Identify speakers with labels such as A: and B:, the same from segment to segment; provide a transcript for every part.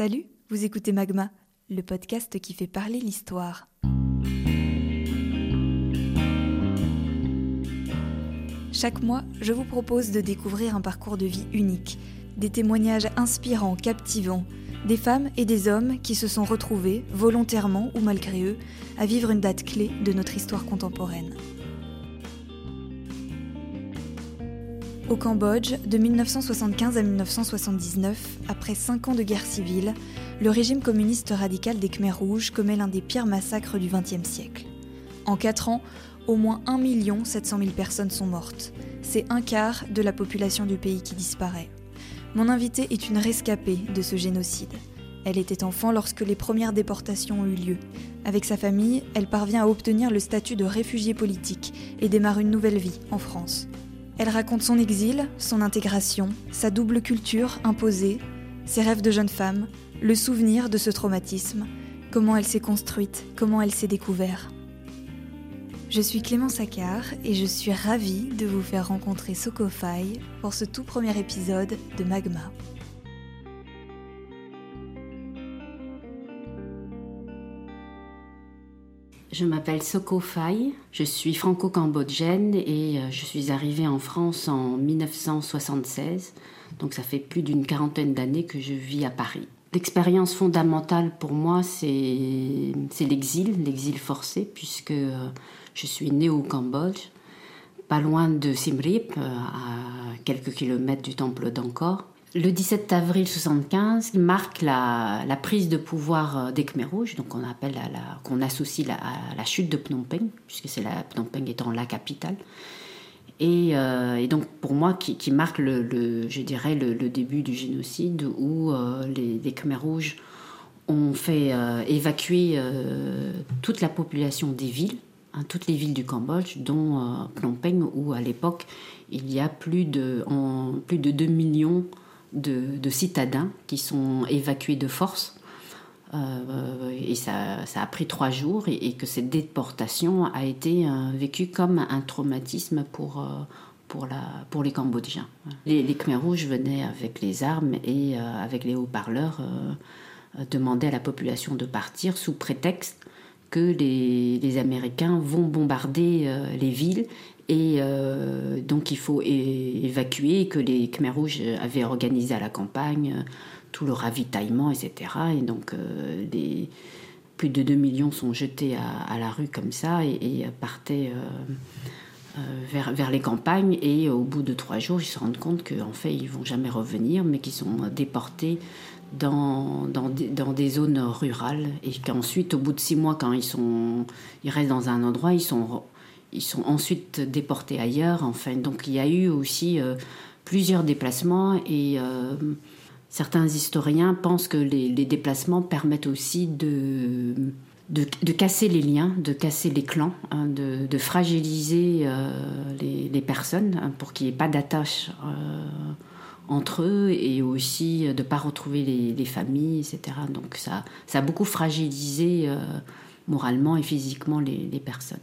A: Salut, vous écoutez Magma, le podcast qui fait parler l'histoire. Chaque mois, je vous propose de découvrir un parcours de vie unique, des témoignages inspirants, captivants, des femmes et des hommes qui se sont retrouvés, volontairement ou malgré eux, à vivre une date clé de notre histoire contemporaine. Au Cambodge, de 1975 à 1979, après cinq ans de guerre civile, le régime communiste radical des Khmers rouges commet l'un des pires massacres du XXe siècle. En quatre ans, au moins 1 700 000 personnes sont mortes. C'est un quart de la population du pays qui disparaît. Mon invitée est une rescapée de ce génocide. Elle était enfant lorsque les premières déportations ont eu lieu. Avec sa famille, elle parvient à obtenir le statut de réfugié politique et démarre une nouvelle vie en France. Elle raconte son exil, son intégration, sa double culture imposée, ses rêves de jeune femme, le souvenir de ce traumatisme, comment elle s'est construite, comment elle s'est découverte. Je suis Clément Saccard et je suis ravie de vous faire rencontrer Soko Fai pour ce tout premier épisode de Magma.
B: Je m'appelle Soko Fai, je suis franco-cambodgienne et euh, je suis arrivée en France en 1976, donc ça fait plus d'une quarantaine d'années que je vis à Paris. L'expérience fondamentale pour moi, c'est l'exil, l'exil forcé, puisque euh, je suis née au Cambodge, pas loin de Siem Reap, euh, à quelques kilomètres du temple d'Angkor. Le 17 avril 75 marque la, prise de pouvoir euh, des Khmer Rouges, donc on appelle qu'on associe à la chute de Phnom Penh, puisque c'est la Phnom Penh étant la capitale. Et, euh, donc pour moi, qui, marque le, je dirais le, début du génocide où euh, les, Khmer Rouges ont fait évacuer toute la population des villes, hein, toutes les villes du Cambodge, dont Phnom Penh, où à l'époque il y a plus de, en, plus de 2 millions de, citadins qui sont évacués de force. Euh, et ça, a pris trois jours et, que cette déportation a été euh, vécue comme un traumatisme pour, euh, pour, la, pour les Cambodgiens. Les, les Khmer rouges venaient avec les armes et avec les haut-parleurs demander à la population de partir sous prétexte que les, les Américains vont bombarder les villes et euh, donc il faut évacuer, que les Khmer Rouges avaient organisé à la campagne euh, tout le ravitaillement, etc. Et donc euh, plus de 2 millions sont jetés à, la rue comme ça et, partaient vers, les campagnes. Et au bout de trois jours, ils se rendent compte qu'en fait, ils vont jamais revenir, mais qu'ils sont déportés dans, dans, des, zones rurales et qu'ensuite, au bout de six mois, quand ils, sont, ils restent dans un endroit, ils sont ils sont ensuite déportés ailleurs. Enfin, donc il y a eu aussi euh, plusieurs déplacements et euh, certains historiens pensent que les, déplacements permettent aussi de, de, casser les liens, de casser les clans, hein, de, fragiliser euh, les, personnes hein, pour qu'il n'y ait pas d'attache entre eux et aussi de ne pas retrouver les, familles, etc. Donc ça, ça a beaucoup fragilisé moralement et physiquement les, personnes.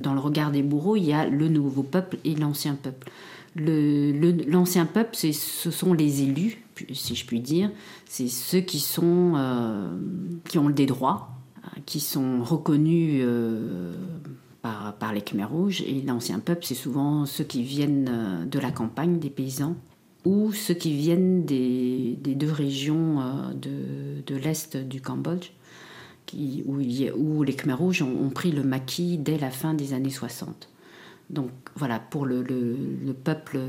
B: Dans le regard des bourreaux, il y a le nouveau peuple et l'ancien peuple. L'ancien le, peuple, ce sont les élus, si je puis dire. C'est ceux qui, sont, euh, qui ont des droits, qui sont reconnus euh, par, par, les Khmer rouges. Et l'ancien peuple, c'est souvent ceux qui viennent euh, de la campagne, des paysans, ou ceux qui viennent des, des deux régions de, de l'Est du Cambodge où, les Khmer rouges ont, pris le maquis dès la fin des années 60. Donc voilà, pour le, peuple,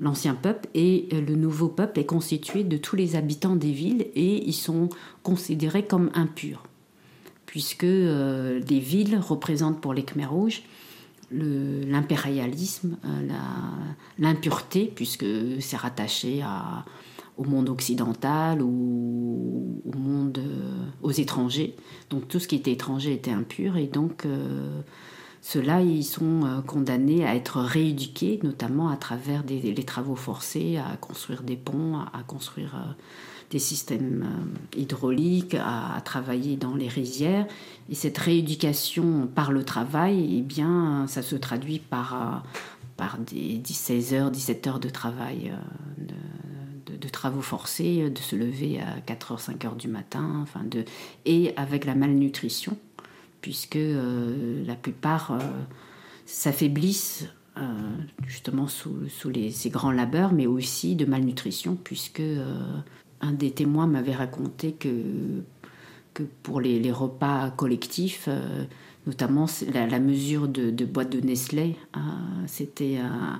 B: l'ancien peuple et le nouveau peuple est constitué de tous les habitants des villes et ils sont considérés comme impurs, puisque euh, les villes représentent pour les Khmer rouges l'impérialisme, euh, l'impureté, puisque c'est rattaché à, au monde occidental ou au monde euh, aux étrangers. Donc tout ce qui était étranger était impur et donc euh, ceux-là ils sont euh, condamnés à être rééduqués, notamment à travers les travaux forcés, à construire des ponts, à, construire des systèmes hydrauliques, à, travailler dans les rizières. Et cette rééducation par le travail, eh bien, ça se traduit par, par des 16 heures, 17 heures de travail travaux forcés, de se lever à 4h, 5h du matin, enfin de, et avec la malnutrition, puisque la plupart s'affaiblissent justement sous, ces grands labeurs, mais aussi de malnutrition, puisque un des témoins m'avait raconté que, que pour les, repas collectifs, euh, notamment la, mesure de, boîte de Nestlé, euh, c'était euh,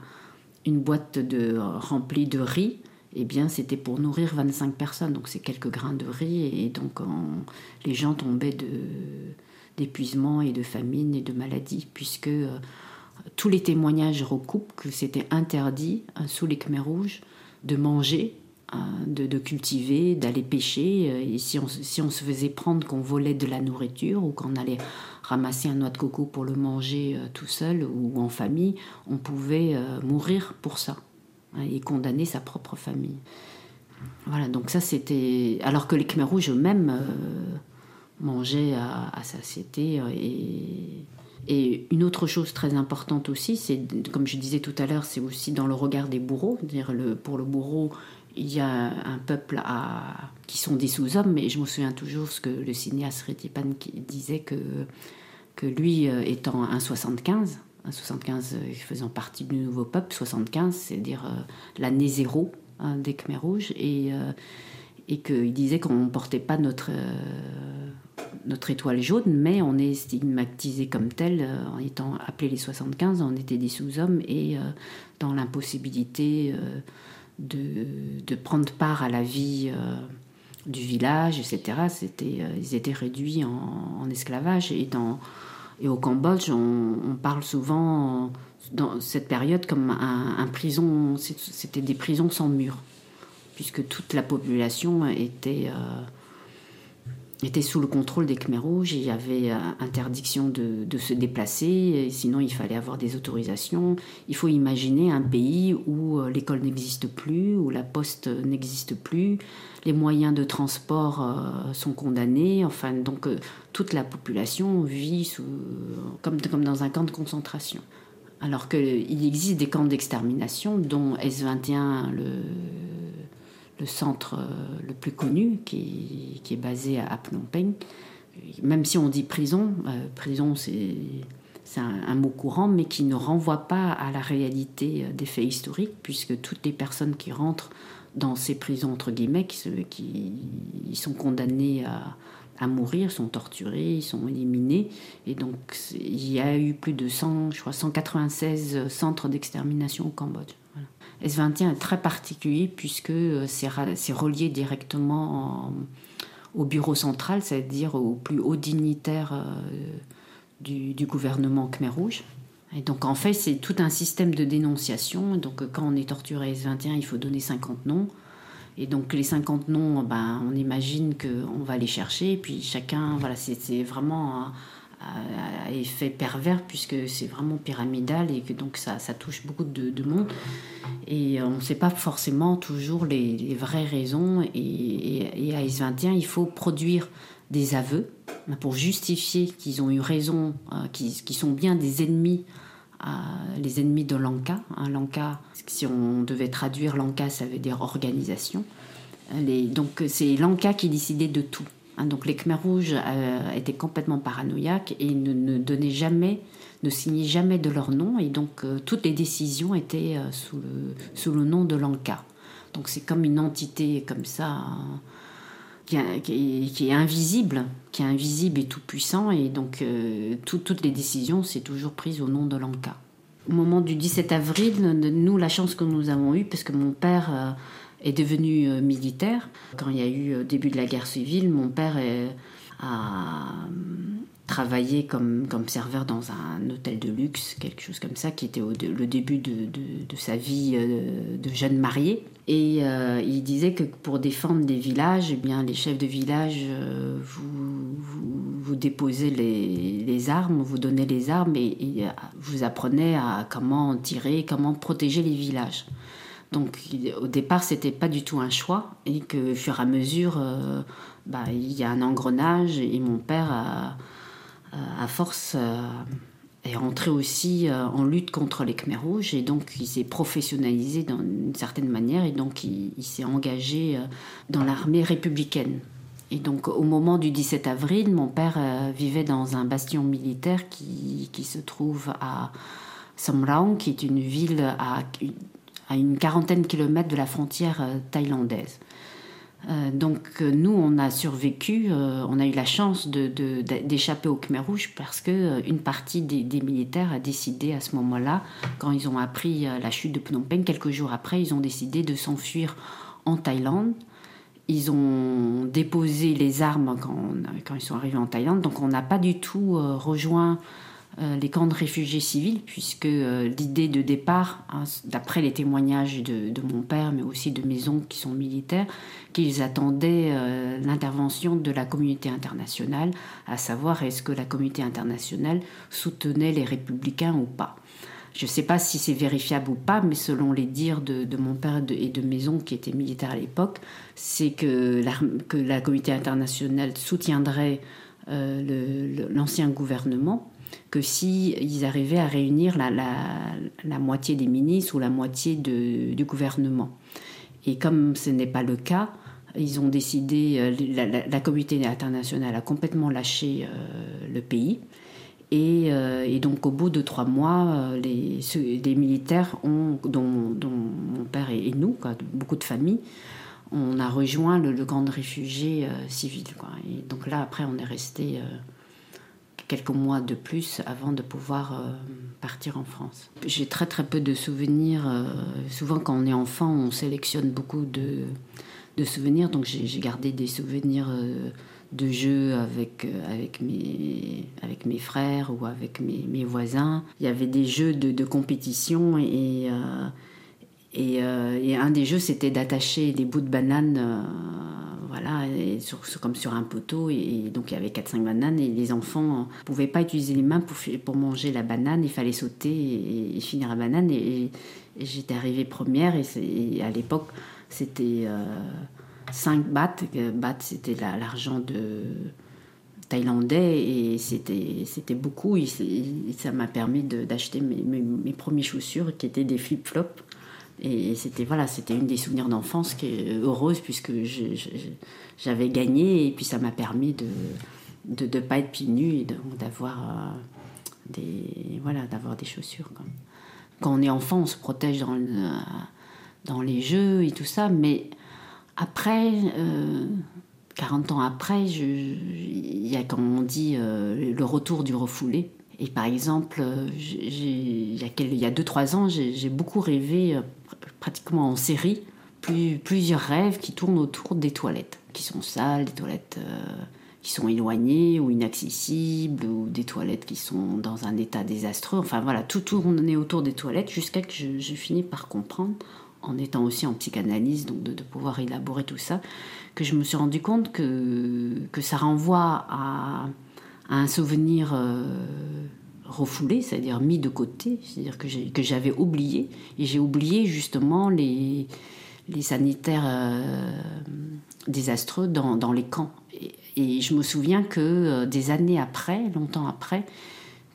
B: une boîte de, remplie de riz. Eh bien, c'était pour nourrir 25 personnes, donc c'est quelques grains de riz, et donc les gens tombaient d'épuisement et de famine et de maladie, puisque tous les témoignages recoupent que c'était interdit sous les Khmers rouges de manger de, cultiver, d'aller pêcher. Euh, et si on, se faisait prendre qu'on volait de la nourriture ou qu'on allait ramasser un noix de coco pour le manger euh, tout seul ou en famille, on pouvait euh, mourir pour ça et condamner sa propre famille. Voilà, donc ça c'était. Alors que les Khmer rouges eux-mêmes mangeaient à, à satiété et. Et une autre chose très importante aussi, c'est, comme je disais tout à l'heure, c'est aussi dans le regard des bourreaux. Dire le, pour le bourreau, il y a un peuple à, qui sont des sous-hommes, mais je me souviens toujours ce que le cinéaste Retipan disait que, que lui euh, étant un 75, un 75 euh, faisant partie du nouveau peuple, 75, c'est-à-dire euh, l'année zéro hein, des Khmer rouges, et, et qu'il disait qu'on ne portait pas notre, notre étoile jaune, mais on est stigmatisé comme tel, en étant appelé les 75, on était des sous-hommes et dans l'impossibilité de, prendre part à la vie euh, du village, etc. C'était, euh, ils étaient réduits en, esclavage. Et, dans, et au Cambodge, on, parle souvent dans cette période comme un, prison, c'était des prisons sans mur, puisque toute la population était... Euh, était sous le contrôle des Khmer rouges. Il y avait euh, interdiction de, se déplacer, sinon il fallait avoir des autorisations. Il faut imaginer un pays où euh, l'école n'existe plus, où la poste n'existe plus, les moyens de transport euh, sont condamnés. Enfin, donc toute la population vit comme dans un camp de concentration. Alors qu'il existe des camps d'extermination, dont S21, le le centre euh, le plus connu, qui, est basé à Phnom Penh. Même si on dit prison, euh, prison c'est un, mot courant, mais qui ne renvoie pas à la réalité euh, des faits historiques, puisque toutes les personnes qui rentrent dans ces prisons, entre guillemets, qui, sont condamnées à, à, mourir, sont torturés, sont éliminés. Et donc, il y a eu plus de 100, je crois, 196 centres d'extermination au Cambodge. S21 est très particulier puisque euh, c'est relié directement au bureau central, c'est-à-dire au plus haut dignitaire euh, du, gouvernement Khmer Rouge. Et donc en fait, c'est tout un système de dénonciation. Donc quand on est torturé S21, il faut donner 50 noms. Et donc les 50 noms, ben, on imagine qu'on va les chercher. Et puis chacun, voilà, c'est vraiment à, effet pervers puisque c'est vraiment pyramidal et que donc ça, ça touche beaucoup de, monde. Et on ne sait pas forcément toujours les, vraies raisons. Et, à S21, il faut produire des aveux pour justifier qu'ils ont eu raison, euh, qu'ils sont bien des ennemis euh, les ennemis de l'Anka. Hein, L'Anka, si on devait traduire l'Anka, ça veut dire organisation. Donc c'est l'Anka qui décidait de tout. Hein, donc les Khmer rouges euh, étaient complètement paranoïaques et ne, donnaient jamais, ne signaient jamais de leur nom et donc euh, toutes les décisions étaient euh, sous, le, nom de l'Anka. Donc c'est comme une entité comme ça hein, qui, est, invisible, qui est invisible et tout puissant et donc toutes les décisions c'est toujours prise au nom de l'Anka. Au moment du 17 avril, nous la chance que nous avons eue parce que mon père est devenu euh, militaire. Quand il y a eu euh, début de la guerre civile, mon père a travaillé comme, comme serveur dans un hôtel de luxe, quelque chose comme ça, qui était au, le début de, de, sa vie euh, de jeune marié. Et il disait que pour défendre des villages, eh bien, les chefs de village, vous, vous, les, les, armes, vous donnez les armes et, et vous apprenez à comment tirer, comment protéger les villages. Donc au départ, c'était pas du tout un choix et que au fur et à mesure, euh, bah, il y a un engrenage et mon père, à force, euh, est rentré aussi euh, en lutte contre les Khmers rouges et donc il s'est professionnalisé d'une certaine manière et donc il, s'est engagé dans l'armée républicaine. Et donc au moment du 17 avril, mon père vivait dans un bastion militaire qui, qui se trouve à Samraung, qui est une ville à, à une quarantaine de kilomètres de la frontière thaïlandaise. Euh, donc euh, nous, on a survécu, euh, on a eu la chance d'échapper au Khmer Rouge parce que une partie des, militaires a décidé à ce moment-là, quand ils ont appris la chute de Phnom Penh, quelques jours après, ils ont décidé de s'enfuir en Thaïlande. Ils ont déposé les armes quand, ils sont arrivés en Thaïlande, donc on n'a pas du tout rejoint euh, les camps de réfugiés civils, puisque euh, l'idée de départ, hein, d'après les témoignages de, mon père, mais aussi de mes oncles qui sont militaires, qu'ils attendaient euh, l'intervention de la communauté internationale, à savoir est-ce que la communauté internationale soutenait les républicains ou pas. Je ne sais pas si c'est vérifiable ou pas, mais selon les dires de, mon père et de mes oncles qui étaient militaires à l'époque, c'est que, la communauté internationale soutiendrait l'ancien gouvernement que si arrivaient à réunir la, la, moitié des ministres ou la moitié du gouvernement. Et comme ce n'est pas le cas, ils ont décidé, euh, la, communauté internationale a complètement lâché euh, le pays. Euh, et, donc au bout de trois mois, les, les militaires, ont, dont, mon père et, nous, beaucoup de familles, on a rejoint le, camp de réfugiés civils. Et donc là, après, on est resté quelques mois de plus avant de pouvoir euh, partir en France. J'ai très très peu de souvenirs. Euh, souvent quand on est enfant, on sélectionne beaucoup de, de souvenirs. Donc j'ai gardé des souvenirs euh, de jeux avec, avec, mes, avec mes frères ou avec mes, voisins. Il y avait des jeux de, de compétition et, et, et, un des jeux c'était d'attacher des bouts de banane voilà, comme sur un poteau. Et, donc il y avait 4-5 bananes et les enfants ne pouvaient pas utiliser les mains pour, manger la banane. Il fallait sauter et, finir la banane. Et, j'étais arrivée première et, à l'époque c'était 5 euh, bahts. Bahts c'était l'argent de thaïlandais et c'était beaucoup et, ça m'a permis d'acheter mes, mes, mes, premières chaussures qui étaient des flip-flops et c'était voilà, c'était une des souvenirs d'enfance qui est heureuse puisque j'avais gagné et puis ça m'a permis de de ne pas être pieds nus et d'avoir euh, des voilà d'avoir des chaussures. Quand on est enfant, on se protège dans, dans les jeux et tout ça, mais après, 40 euh, ans après, il y a, comme on dit, euh, le retour du refoulé. Et par exemple, il y a 2-3 ans, j'ai beaucoup rêvé pratiquement en série plus, plusieurs rêves qui tournent autour des toilettes, qui sont sales, des toilettes euh, qui sont éloignées ou inaccessibles, ou des toilettes qui sont dans un état désastreux. Enfin voilà, tout tourne autour des toilettes jusqu'à que je, je, finis par comprendre, en étant aussi en psychanalyse, donc de, pouvoir élaborer tout ça, que je me suis rendu compte que, que ça renvoie à, un souvenir. Euh, refoulé, c'est-à-dire mis de côté, c'est-à-dire que j'avais oublié, et j'ai oublié justement les, sanitaires euh, désastreux dans, les camps. Et, je me souviens que euh, des années après, longtemps après,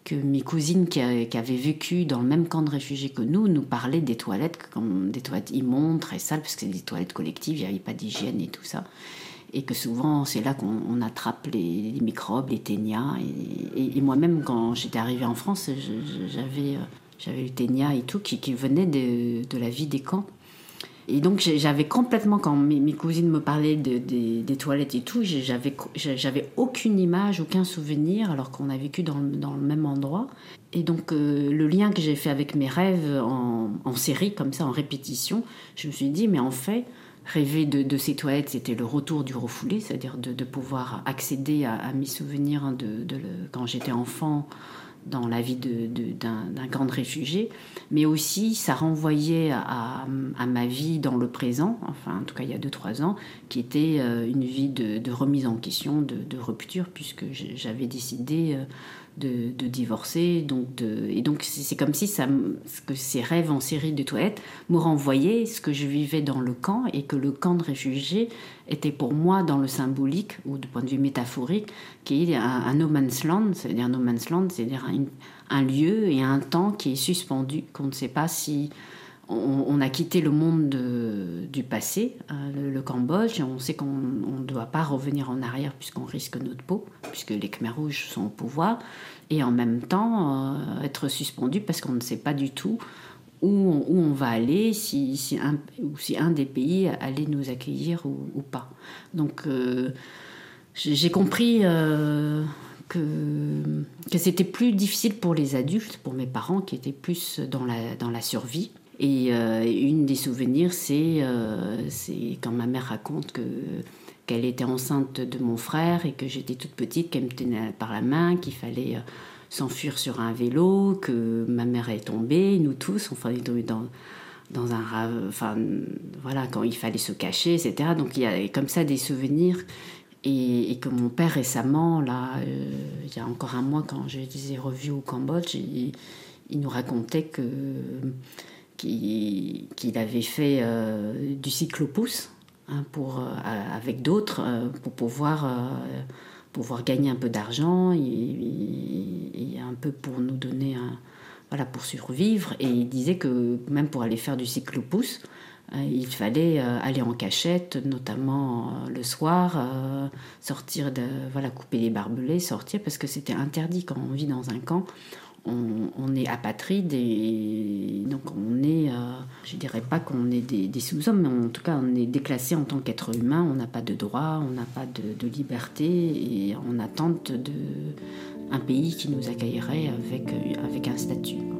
B: que mes cousines qui, avaient vécu dans le même camp de réfugiés que nous nous parlaient des toilettes comme des toilettes immondes, très sales, parce que c'est des toilettes collectives, il n'y avait pas d'hygiène et tout ça et que souvent c'est là qu'on attrape les, microbes, les ténias. Et, moi-même, quand j'étais arrivée en France, j'avais j'avais le ténia et tout qui, qui venait de, de, la vie des camps. Et donc j'avais complètement, quand mes, cousines me parlaient de, des toilettes et tout, j'avais, aucune image, aucun souvenir, alors qu'on a vécu dans le, dans le, même endroit. Et donc euh, le lien que j'ai fait avec mes rêves en, série, comme ça, en répétition, je me suis dit, mais en fait, rêver de, ces toilettes, c'était le retour du refoulé, c'est-à-dire de, pouvoir accéder à, mes souvenirs de, quand j'étais enfant dans la vie d'un camp de mais aussi ça renvoyait à, ma vie dans le présent, enfin en tout cas il y a 2-3 ans, qui était euh, une vie de, remise en question, de, rupture, puisque j'avais décidé de, divorcer. Donc de, et donc c'est comme si ça, que ces rêves en série de toilettes me renvoyaient ce que je vivais dans le camp et que le camp de réfugiés était pour moi dans le symbolique ou du point de vue métaphorique qui est un, no man's land, c'est-à-dire no man's land, c'est-à-dire un, lieu et un temps qui est suspendu, qu'on ne sait pas si on, a quitté le monde du passé, euh, le, Cambodge, et on sait qu'on ne doit pas revenir en arrière puisqu'on risque notre peau, puisque les Khmers rouges sont au pouvoir, et en même temps euh, être suspendu parce qu'on ne sait pas du tout où on, va aller, si, un, ou si un des pays allait nous accueillir ou, pas. Donc euh, j'ai compris que, que c'était plus difficile pour les adultes, pour mes parents qui étaient plus dans la survie et euh, une des souvenirs, euh, c'est quand ma mère raconte que qu'elle était enceinte de mon frère et que j'étais toute petite, qu'elle me tenait par la main, qu'il fallait euh, s'enfuir sur un vélo, que ma mère est tombée, nous tous, enfin, est dans, dans un... Enfin, voilà, quand il fallait se cacher, etc. Donc il y a comme ça des souvenirs. Et, que mon père récemment, là, il y a encore un mois, quand je les ai au Cambodge, il nous racontait que qu'il avait fait euh, du cyclopousse hein, pour, euh, avec d'autres euh, pour pouvoir, pouvoir gagner un peu d'argent et, un peu pour nous donner un, voilà, pour survivre. Et il disait que même pour aller faire du cyclopousse, il fallait aller en cachette, notamment le soir, sortir de, voilà, couper les barbelés, sortir, parce que c'était interdit quand on vit dans un camp on, est apatride et donc on est, euh, je dirais pas qu'on est des, sous-hommes, mais en tout cas on est déclassé en tant qu'être humain, on n'a pas de droit, on n'a pas de, liberté et en attente d'un pays qui nous accueillerait avec un statut.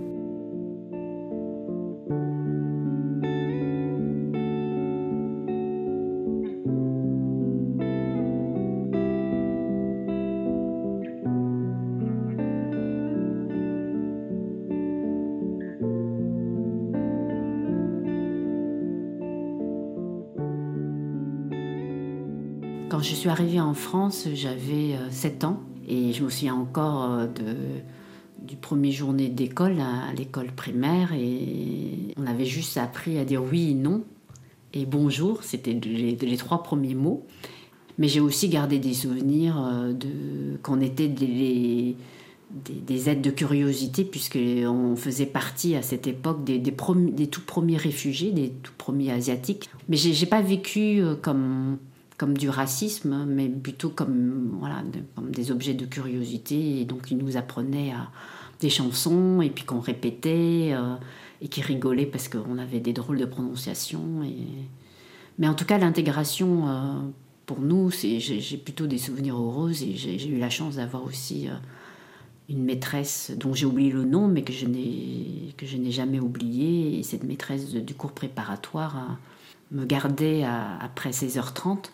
B: Suis arrivée en France, j'avais 7 euh, ans et je me souviens encore euh, de, du premier journée d'école à, l'école primaire et on avait juste appris à dire oui et non et bonjour, c'était les, trois premiers mots. Mais j'ai aussi gardé des souvenirs euh, de qu'on était des, des, aides de curiosité, puisqu'on faisait partie à cette époque des, des, des, tout premiers réfugiés, des tout premiers asiatiques. Mais j'ai pas vécu comme comme du racisme, mais plutôt comme, voilà, comme des objets de curiosité. Et donc, ils nous apprenaient à, des chansons, et puis qu'on répétait, euh, et qui rigolaient parce qu'on avait des drôles de prononciation. Et... Mais en tout cas, l'intégration, euh, pour nous, j'ai plutôt des souvenirs heureux, et j'ai eu la chance d'avoir aussi euh, une maîtresse dont j'ai oublié le nom, mais que je n'ai jamais oublié. Et cette maîtresse du cours préparatoire me gardait après 16h30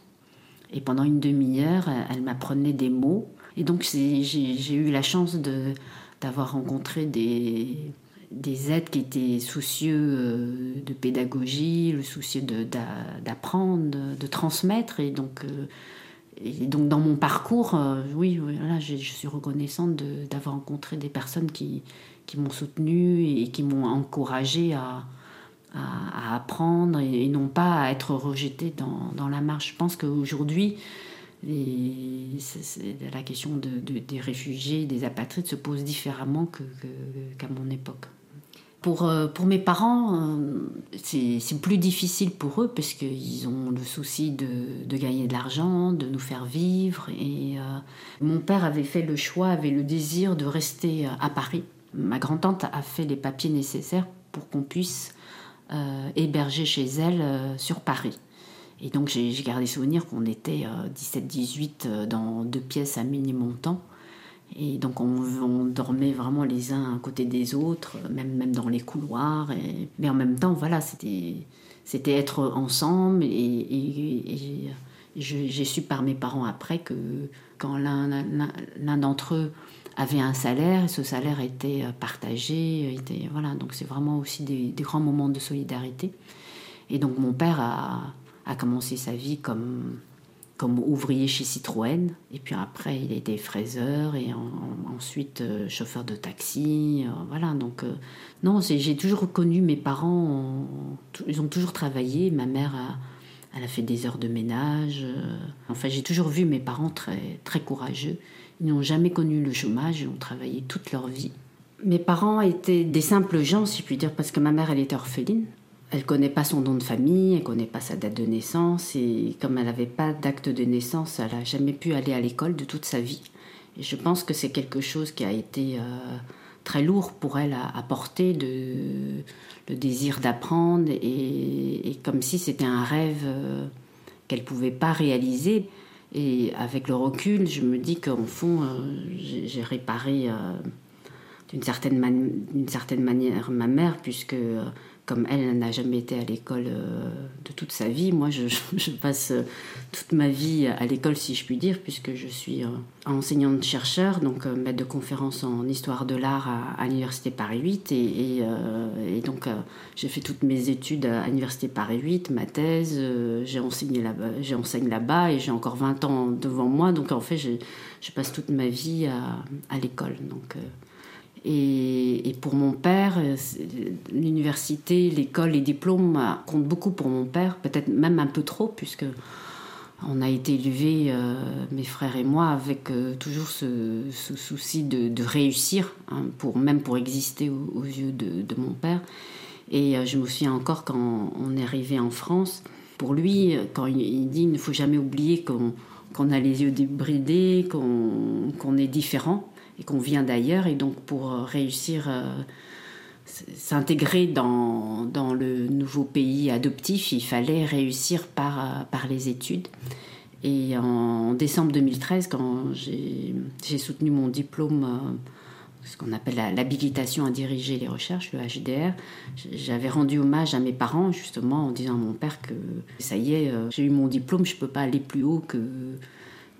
B: et pendant une demi-heure, elle m'apprenait des mots. Et donc j'ai eu la chance d'avoir rencontré des, des aides qui étaient soucieux euh, de pédagogie, le soucieux d'apprendre, de, transmettre. Et donc, euh, dans mon parcours, euh, oui, voilà, je, suis reconnaissante d'avoir rencontré des personnes qui m'ont soutenue et qui m'ont encouragée à, à, apprendre et, non pas à être rejeté dans, la marche. Je pense qu'aujourd'hui, la question de, des réfugiés, des apatrides se pose différemment qu'à mon époque. Pour, euh, mes parents, euh, c'est plus difficile pour eux parce qu'ils ont le souci de, gagner de l'argent, de nous faire vivre. Et euh, mon père avait fait le choix, avait le désir de rester à Paris. Ma grand-tante a fait les papiers nécessaires pour qu'on puisse hébergée chez elle euh, sur Paris. Et donc j'ai gardé souvenir qu'on était 17-18 euh, dans deux pièces à mini-montant. Et donc on, dormait vraiment les uns à côté des autres, même, même dans les couloirs. Et, mais en même temps, voilà, c'était être ensemble. Et, j'ai su par mes parents après que quand l'un d'entre eux avait un salaire et ce salaire était euh, partagé. Était, voilà, donc c'est vraiment aussi des, grands moments de solidarité. Et donc mon père a, a commencé sa vie comme, comme ouvrier chez Citroën. Et puis après, il était fraiseur et ensuite euh, chauffeur de taxi. Euh, voilà, donc non, j'ai toujours connu mes parents, ils ont toujours travaillé. Ma mère elle a fait des heures de ménage. Enfin, j'ai toujours vu mes parents très, très courageux. N'ont jamais connu le chômage, ils ont travaillé toute leur vie. Mes parents étaient des simples gens, si je puis dire, parce que ma mère, elle était orpheline. Elle connaît pas son nom de famille, elle connaît pas sa date de naissance et comme elle n'avait pas d'acte de naissance, elle a jamais pu aller à l'école de toute sa vie. Et je pense que c'est quelque chose qui a été euh, très lourd pour elle à, porter, de, le désir d'apprendre et, comme si c'était un rêve euh, qu'elle pouvait pas réaliser. Et avec le recul, je me dis qu'en fond, euh, j'ai réparé d'une certaine, certaine, manière ma mère, puisque comme elle n'a jamais été à l'école euh, de toute sa vie, moi je, passe euh, toute ma vie à l'école si je puis dire, puisque je suis euh, enseignante-chercheur, donc maître de conférence en histoire de l'art à, l'Université Paris 8. Et, donc j'ai fait toutes mes études à l'Université Paris 8, ma thèse, j'ai enseigné là-bas, et j'ai encore 20 ans devant moi, donc en fait je, je passe toute ma vie à, à l'école. Donc et, pour mon père, l'université, l'école, les diplômes euh, comptent beaucoup pour mon père, peut-être même un peu trop, puisque on a été élevés, euh, mes frères et moi, avec euh, toujours ce, souci de, réussir, hein, pour, même pour exister aux, yeux de, mon père. Et je me souviens encore quand on est arrivé en France, pour lui, quand il, dit il ne faut jamais oublier qu'on a les yeux débridés, qu'on est différent et qu'on vient d'ailleurs. Et donc pour euh, réussir à euh, s'intégrer dans, dans, le nouveau pays adoptif, il fallait réussir par, euh, par les études. Et en décembre 2013, quand j'ai soutenu mon diplôme, ce qu'on appelle l'habilitation à diriger les recherches, le HDR, j'avais rendu hommage à mes parents justement en disant à mon père que ça y est, j'ai eu mon diplôme, je ne peux pas aller plus haut que,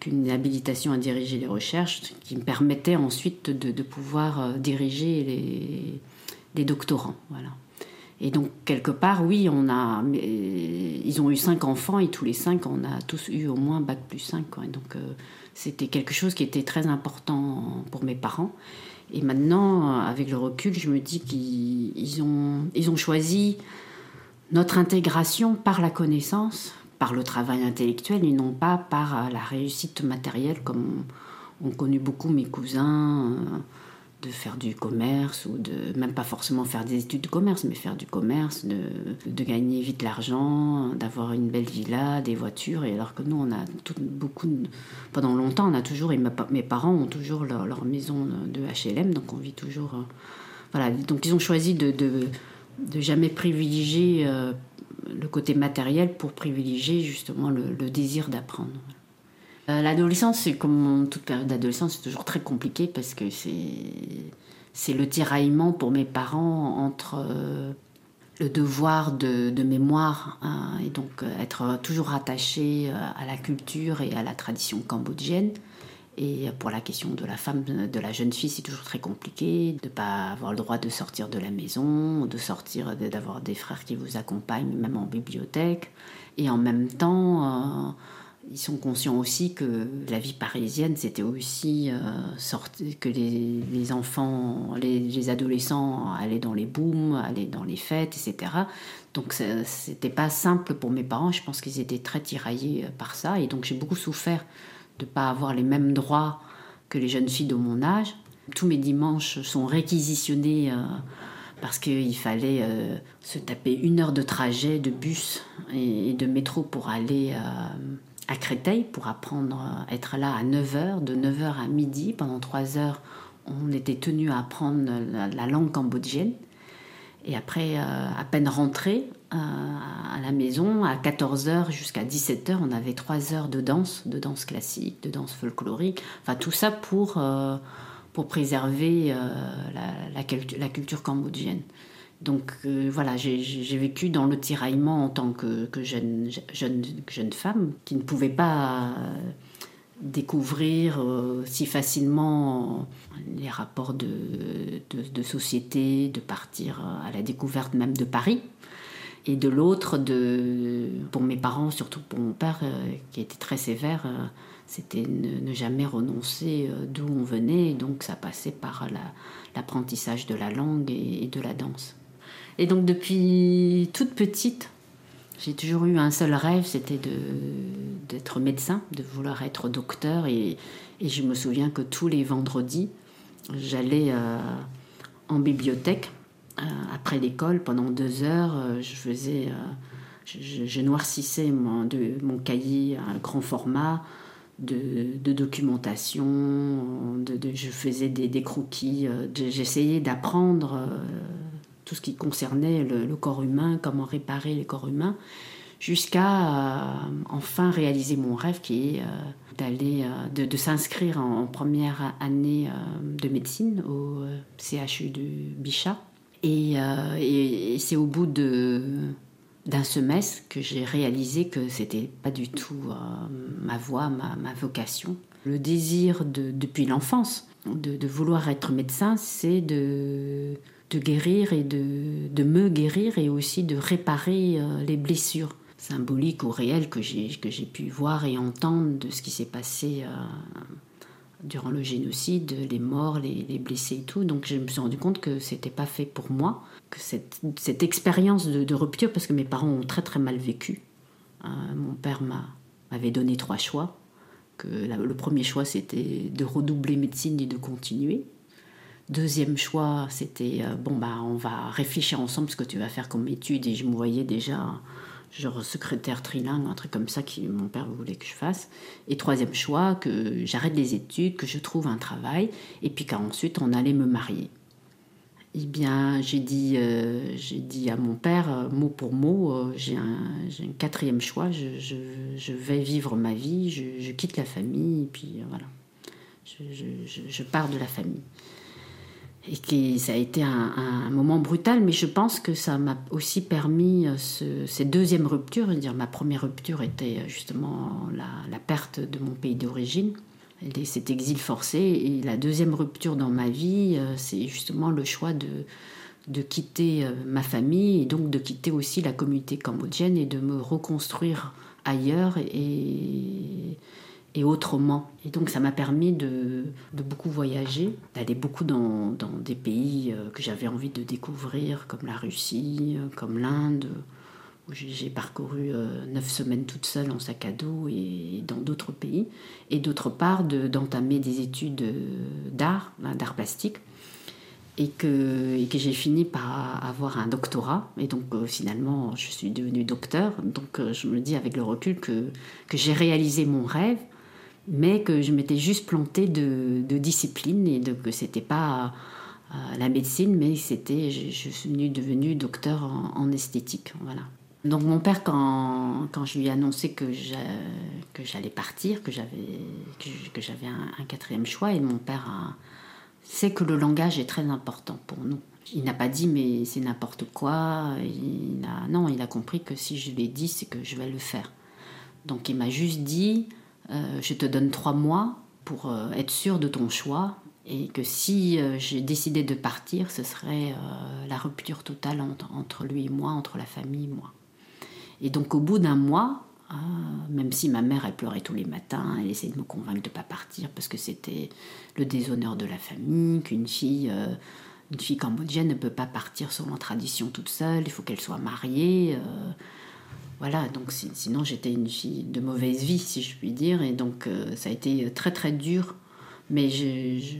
B: qu'une habilitation à diriger les recherches qui me permettait ensuite de, pouvoir euh, diriger les, doctorants. Voilà. Et donc, quelque part, oui, on a, ils ont eu cinq enfants et tous les cinq, on a tous eu au moins bac plus 5. donc, euh, c'était quelque chose qui était très important pour mes parents. Et maintenant, avec le recul, je me dis qu'ils ont, ils ont choisi notre intégration par la connaissance par le travail intellectuel et non pas par euh, la réussite matérielle comme ont connu beaucoup mes cousins, euh, de faire du commerce ou de même pas forcément faire des études de commerce, mais faire du commerce, de, gagner vite l'argent, d'avoir une belle villa, des voitures. Et alors que nous, on a tout, beaucoup, pendant longtemps, on a toujours, et mes parents ont toujours leur, maison de HLM, donc on vit toujours. Euh, voilà, donc ils ont choisi de, de jamais privilégier le côté matériel pour privilégier justement le, désir d'apprendre. Euh, l'adolescence, comme toute période d'adolescence, c'est toujours très compliqué parce que c'est le tiraillement pour mes parents entre euh, le devoir de, mémoire hein, et donc euh, être toujours attaché à la culture et à la tradition cambodgienne et pour la question de la femme, de la jeune fille, c'est toujours très compliqué de ne pas avoir le droit de sortir de la maison, de sortir, d'avoir des frères qui vous accompagnent, même en bibliothèque. Et en même temps, euh, ils sont conscients aussi que la vie parisienne, c'était aussi euh, que les, enfants, les, adolescents allaient dans les booms, allaient dans les fêtes, etc. Donc c'était pas simple pour mes parents. Je pense qu'ils étaient très tiraillés par ça. Et donc j'ai beaucoup souffert de ne pas avoir les mêmes droits que les jeunes filles de mon âge. Tous mes dimanches sont réquisitionnés euh, parce qu'il fallait euh, se taper une heure de trajet de bus et, de métro pour aller euh, à Créteil, pour apprendre à être là à 9h, de 9h à midi. Pendant 3 heures, on était tenu à apprendre la langue cambodgienne. Et après, à peine rentré à la maison, à 14h jusqu'à 17h, on avait 3 heures de danse, de danse classique, de danse folklorique. Enfin, tout ça pour, euh, pour préserver la, la, culture cambodgienne. Donc voilà, j'ai vécu dans le tiraillement en tant que, jeune, jeune, jeune, femme qui ne pouvait pas découvrir euh, si facilement les rapports de, société, de partir à la découverte même de Paris. Et de l'autre, de, pour mes parents, surtout pour mon père, qui était très sévère, c'était ne, jamais renoncer d'où on venait. Et donc ça passait par l'apprentissage de la langue et de la danse. Et donc depuis toute petite, j'ai toujours eu un seul rêve, c'était d'être médecin, de vouloir être docteur. Et, je me souviens que tous les vendredis, j'allais euh, en bibliothèque euh, après l'école pendant deux heures. Euh, je faisais, je, noircissais mon, mon cahier à grand format. De, documentation, je faisais des, croquis, j'essayais d'apprendre tout ce qui concernait le, corps humain, comment réparer les corps humains, jusqu'à euh, enfin réaliser mon rêve qui est euh, d'aller, euh, de, s'inscrire en, première année de médecine au CHU de Bichat. Et, c'est au bout d'un semestre que j'ai réalisé que c'était pas du tout ma voie, ma, vocation. Le désir de, depuis l'enfance de, vouloir être médecin, c'est de de guérir et de, me guérir et aussi de réparer euh, les blessures symboliques ou réelles que j'ai, pu voir et entendre de ce qui s'est passé euh, durant le génocide, les morts, les, blessés et tout. Donc je me suis rendu compte que c'était pas fait pour moi, que cette, cette expérience de, rupture, parce que mes parents ont très très mal vécu. Euh, mon père m'a, m'avait donné trois choix. Que le premier choix c'était de redoubler médecine et de continuer. Deuxième choix, c'était euh, bon bah on va réfléchir ensemble ce que tu vas faire comme étude et je me voyais déjà genre secrétaire trilingue, un truc comme ça que mon père voulait que je fasse. Et troisième choix, que j'arrête les études, que je trouve un travail et puis qu'ensuite on allait me marier. Eh bien, j'ai dit, euh, j'ai dit à mon père, euh, mot pour mot, j'ai un, quatrième choix, je, je, je, vais vivre ma vie, je, quitte la famille, et puis voilà, je, pars de la famille et qui ça a été un, moment brutal, mais je pense que ça m'a aussi permis euh, ce, ces deuxièmes ruptures. Dire, ma première rupture était euh, justement la, perte de mon pays d'origine, cet exil forcé, et la deuxième rupture dans ma vie, euh, c'est justement le choix de, de quitter ma famille et donc de quitter aussi la communauté cambodgienne et de me reconstruire ailleurs et autrement. Et donc ça m'a permis de, beaucoup voyager, d'aller beaucoup dans, des pays euh, que j'avais envie de découvrir, comme la Russie, euh, comme l'Inde, où j'ai parcouru euh, neuf semaines toute seule en sac à dos et dans d'autres pays. Et d'autre part, d'entamer des études d'art, hein, d'art plastique. Et que, et que j'ai fini par avoir un doctorat. Et donc finalement, je suis devenue docteur. Donc je me dis avec le recul que, que j'ai réalisé mon rêve mais que je m'étais juste plantée de, discipline et de, que c'était pas euh, la médecine, mais c'était, je, suis devenue docteur en, esthétique. Voilà. Donc mon père, quand, quand je lui ai annoncé que j'allais partir, que j'avais que, j'avais un, quatrième choix, et mon père sait que le langage est très important pour nous. Il n'a pas dit mais c'est n'importe quoi. Il a, non, il a compris que si je l'ai dit, c'est que je vais le faire. Donc il m'a juste dit je te donne trois mois pour euh, être sûr de ton choix et que si euh, j'ai décidé de partir, ce serait la rupture totale entre, lui et moi, entre la famille et moi. Et donc au bout d'un mois, même si ma mère pleurait tous les matins, elle essayait de me convaincre de ne pas partir parce que c'était le déshonneur de la famille, qu'une fille, une fille cambodgienne ne peut pas partir selon la tradition toute seule, il faut qu'elle soit mariée. Voilà, donc sinon j'étais une fille de mauvaise vie, si je puis dire, et donc euh, ça a été très très dur, mais je,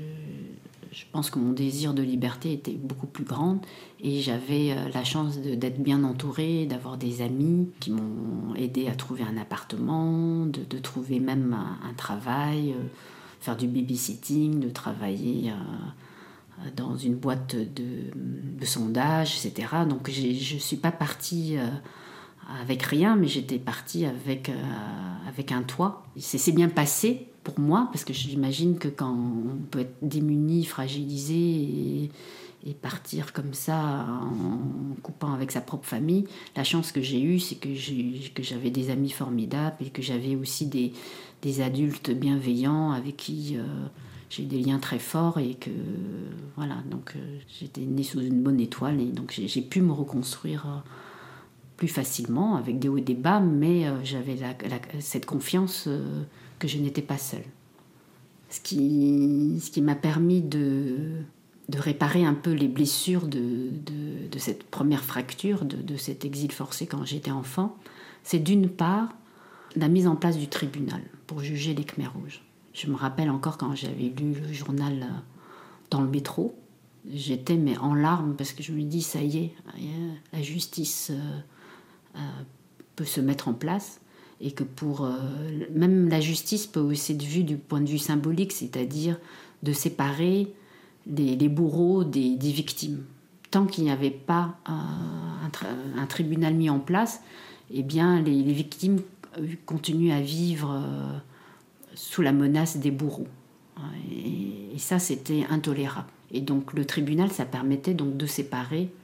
B: pense que mon désir de liberté était beaucoup plus grand, et j'avais euh, la chance d'être bien entourée, d'avoir des amis qui m'ont aidé à trouver un appartement, de, trouver même un, travail, euh, faire du babysitting, de travailler dans une boîte de, de sondage, etc. Donc je ne suis pas partie avec rien, mais j'étais partie avec, euh, avec un toit. C'est bien passé pour moi, parce que j'imagine que quand on peut être démuni, fragilisé et, partir comme ça en coupant avec sa propre famille, la chance que j'ai eue, c'est que j'avais des amis formidables et que j'avais aussi des, des, adultes bienveillants avec qui euh, j'ai des liens très forts et que voilà, donc euh, j'étais née sous une bonne étoile et donc j'ai pu me reconstruire plus facilement, avec des hauts et des bas, mais j'avais cette confiance que je n'étais pas seule. Ce qui, ce qui m'a permis de, réparer un peu les blessures de, cette première fracture, de, de, cet exil forcé quand j'étais enfant, c'est d'une part la mise en place du tribunal pour juger les Khmers rouges. Je me rappelle encore quand j'avais lu le journal euh, dans le métro, j'étais mais en larmes parce que je me dis ça y est, la justice euh, euh, peut se mettre en place et que pour même la justice peut aussi être vue du point de vue symbolique, c'est-à-dire de séparer les, bourreaux des, victimes. Tant qu'il n'y avait pas un, tribunal mis en place, eh bien les, victimes continuent à vivre sous la menace des bourreaux. Et, ça, c'était intolérable. Et donc le tribunal, ça permettait donc de séparer euh,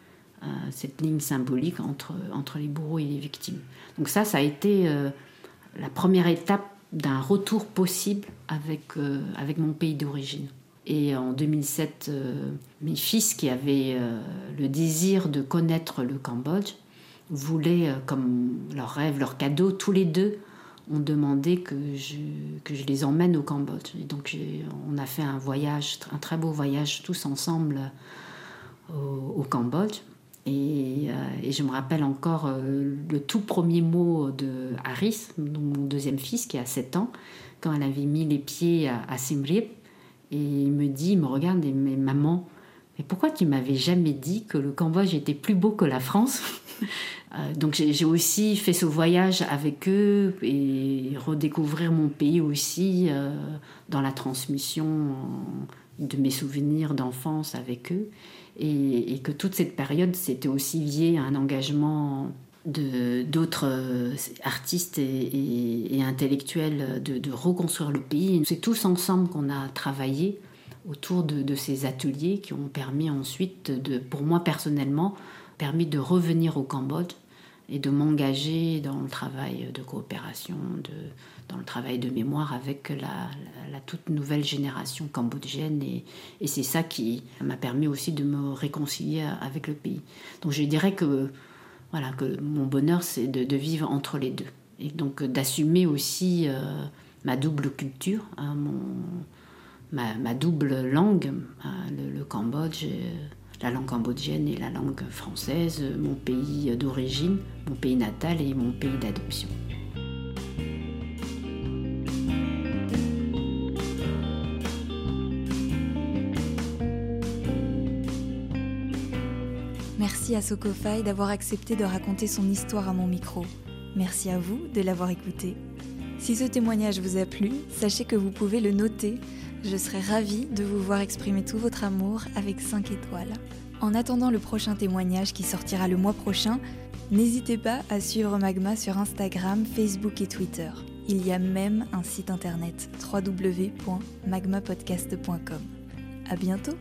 B: cette ligne symbolique entre, entre les bourreaux et les victimes. Donc ça, ça a été euh, la première étape d'un retour possible avec, euh, avec mon pays d'origine. Et en 2007, mes fils, qui avaient le désir de connaître le Cambodge, voulaient, comme leur rêve, leur cadeau, tous les deux, ont demandé que je, que je les emmène au Cambodge. Et donc on a fait un voyage, un très beau voyage tous ensemble au, Cambodge. Et, euh, et, je me rappelle encore euh, le tout premier mot de Harris, mon deuxième fils qui a 7 ans, quand elle avait mis les pieds à, à. Et il me dit, il me regarde et me maman, mais pourquoi tu m'avais jamais dit que le Cambodge était plus beau que la France euh, donc j'ai aussi fait ce voyage avec eux et redécouvrir mon pays aussi dans la transmission de mes souvenirs d'enfance avec eux. Et, que toute cette période, c'était aussi lié à un engagement d'autres euh, artistes et, intellectuels de, reconstruire le pays. C'est tous ensemble qu'on a travaillé autour de, ces ateliers qui ont permis ensuite, pour moi personnellement, permis de revenir au Cambodge et de m'engager dans le travail de coopération, dans le travail de mémoire avec la, toute nouvelle génération cambodgienne. Et, c'est ça qui m'a permis aussi de me réconcilier avec le pays. Donc je dirais que, voilà, que mon bonheur, c'est de, vivre entre les deux. Et donc d'assumer aussi euh, ma double culture, hein, mon, ma, double langue, hein, le, le Cambodge. Euh, la langue cambodgienne et la langue française, mon pays d'origine, mon pays natal et mon pays d'adoption.
A: À d'avoir accepté de raconter son histoire à mon micro. Merci à vous de l'avoir écouté. Si ce témoignage vous a plu, sachez que vous pouvez le noter je serai ravie de vous voir exprimer tout votre amour avec 5 étoiles. En attendant le prochain témoignage qui sortira le mois prochain, n'hésitez pas à suivre Magma sur Instagram, Facebook et Twitter. Il y a même un site internet www.magmapodcast.com. À bientôt!